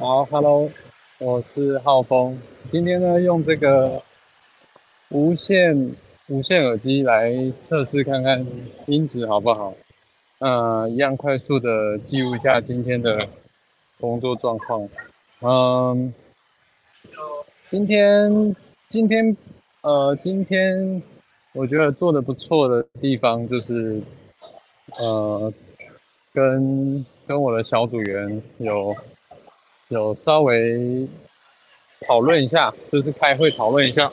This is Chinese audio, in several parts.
好，Hello，我是浩峰。今天呢，用这个无线无线耳机来测试看看音质好不好。呃，一样快速的记录一下今天的工作状况。嗯，今天今天呃，今天我觉得做的不错的地方就是呃，跟跟我的小组员有。有稍微讨论一下，就是开会讨论一下，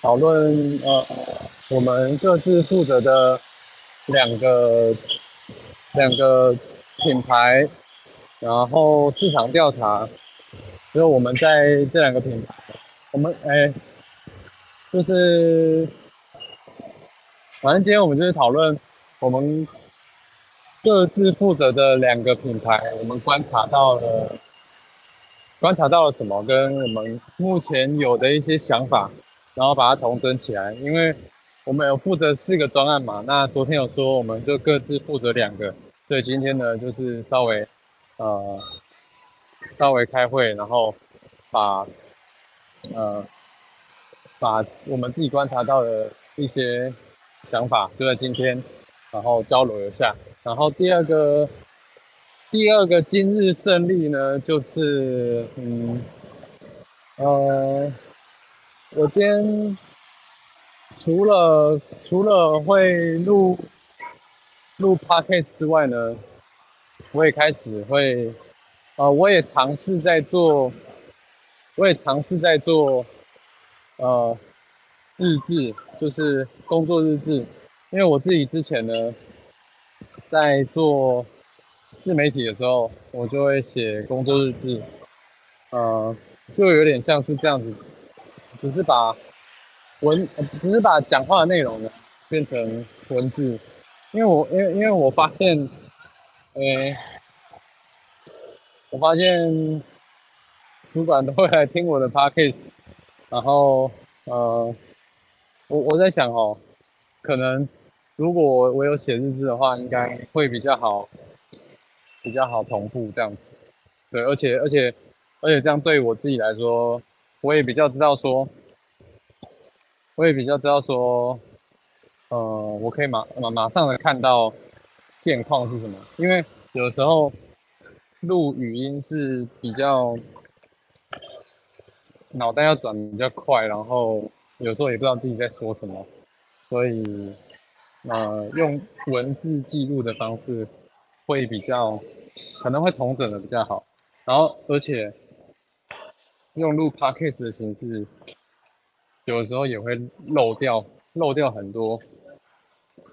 讨论呃我们各自负责的两个两个品牌，然后市场调查，就是我们在这两个品牌，我们哎就是反正今天我们就是讨论我们各自负责的两个品牌，我们观察到了。观察到了什么？跟我们目前有的一些想法，然后把它统整起来。因为我们有负责四个专案嘛，那昨天有说我们就各自负责两个，所以今天呢就是稍微呃稍微开会，然后把呃把我们自己观察到的一些想法就在今天，然后交流一下。然后第二个。第二个今日胜利呢，就是嗯，呃，我今天除了除了会录录 podcast 之外呢，我也开始会，呃，我也尝试在做，我也尝试在做，呃，日志，就是工作日志，因为我自己之前呢，在做。自媒体的时候，我就会写工作日志，呃，就有点像是这样子，只是把文，只是把讲话的内容呢变成文字，因为我，因为，因为我发现，诶，我发现主管都会来听我的 podcast，然后，呃，我我在想哦，可能如果我有写日志的话，应该会比较好。比较好同步这样子，对，而且而且而且这样对我自己来说，我也比较知道说，我也比较知道说，呃，我可以马马马上的看到现况是什么，因为有时候录语音是比较脑袋要转比较快，然后有时候也不知道自己在说什么，所以呃，用文字记录的方式会比较。可能会同整的比较好，然后而且用录 podcast 的形式，有时候也会漏掉漏掉很多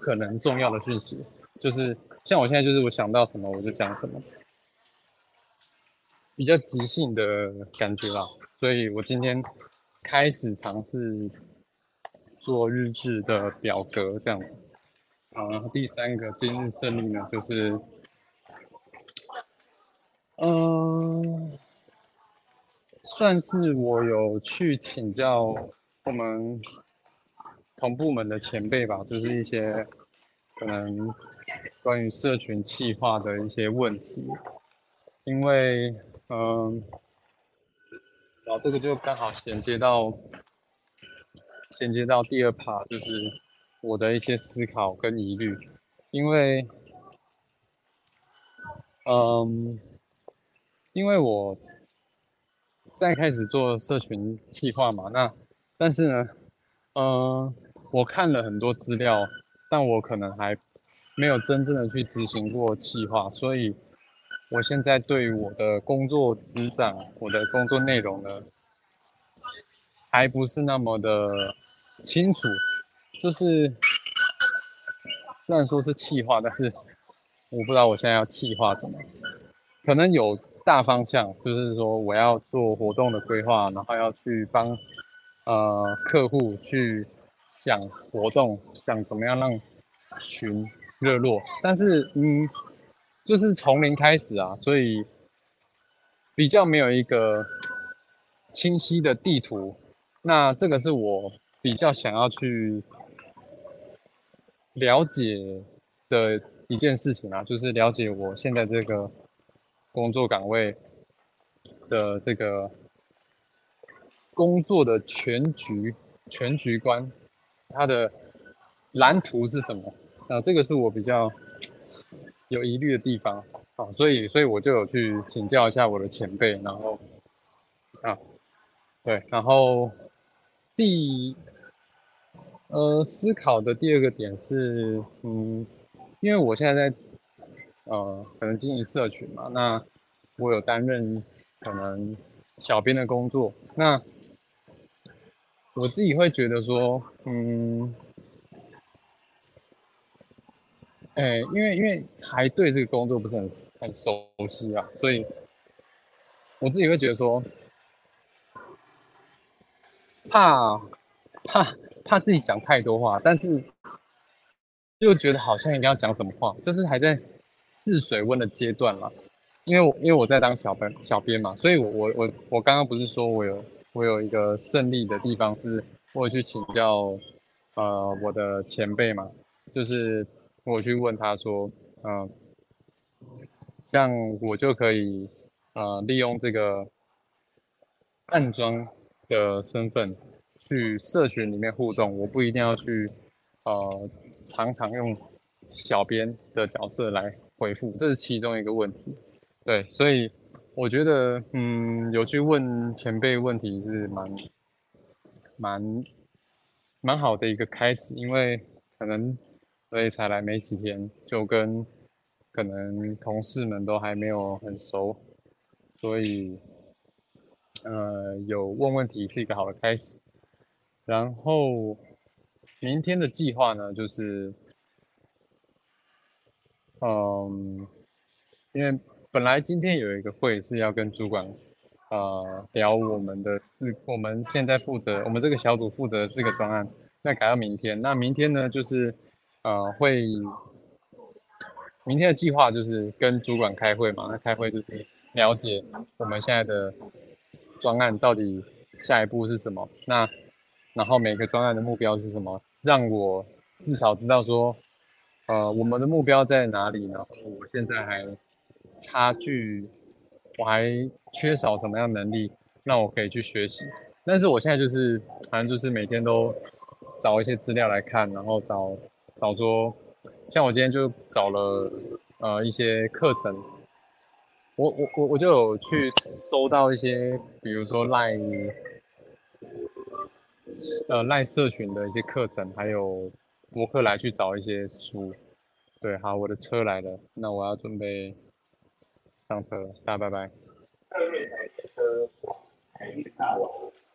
可能重要的讯息，就是像我现在就是我想到什么我就讲什么，比较即兴的感觉啦，所以我今天开始尝试做日志的表格这样子，好然后第三个今日胜利呢就是。嗯，算是我有去请教我们同部门的前辈吧，就是一些可能关于社群企划的一些问题，因为嗯，然后这个就刚好衔接到衔接到第二 part，就是我的一些思考跟疑虑，因为嗯。因为我在开始做社群企划嘛，那但是呢，嗯，我看了很多资料，但我可能还没有真正的去执行过企划，所以我现在对我的工作职掌、我的工作内容呢，还不是那么的清楚。就是虽然说是企划，但是我不知道我现在要企划什么，可能有。大方向就是说，我要做活动的规划，然后要去帮呃客户去想活动，想怎么样让群热络。但是，嗯，就是从零开始啊，所以比较没有一个清晰的地图。那这个是我比较想要去了解的一件事情啊，就是了解我现在这个。工作岗位的这个工作的全局全局观，它的蓝图是什么？那这个是我比较有疑虑的地方啊，所以所以我就有去请教一下我的前辈，然后啊，对，然后第呃思考的第二个点是，嗯，因为我现在在呃可能经营社群嘛，那我有担任可能小编的工作，那我自己会觉得说，嗯。哎，因为因为还对这个工作不是很很熟悉啊，所以我自己会觉得说，怕怕怕自己讲太多话，但是又觉得好像一定要讲什么话，就是还在试水温的阶段了。因为我因为我在当小编小编嘛，所以我我我我刚刚不是说我有我有一个胜利的地方，是我去请教呃我的前辈嘛，就是。我去问他说，嗯，像我就可以，呃，利用这个暗装的身份去社群里面互动，我不一定要去，呃，常常用小编的角色来回复，这是其中一个问题。对，所以我觉得，嗯，有去问前辈问题是蛮蛮蛮好的一个开始，因为可能。所以才来没几天，就跟可能同事们都还没有很熟，所以呃有问问题是一个好的开始。然后明天的计划呢，就是嗯，因为本来今天有一个会是要跟主管呃聊我们的四，我们现在负责我们这个小组负责的四个专案，那改到明天。那明天呢，就是。呃，会明天的计划就是跟主管开会嘛？那开会就是了解我们现在的专案到底下一步是什么。那然后每个专案的目标是什么？让我至少知道说，呃，我们的目标在哪里呢？我现在还差距，我还缺少什么样能力，让我可以去学习。但是我现在就是，反正就是每天都找一些资料来看，然后找。找说，像我今天就找了呃一些课程，我我我我就有去搜到一些，比如说赖呃赖社群的一些课程，还有我会来去找一些书。对好我的车来了那我要准备上车了大家拜拜。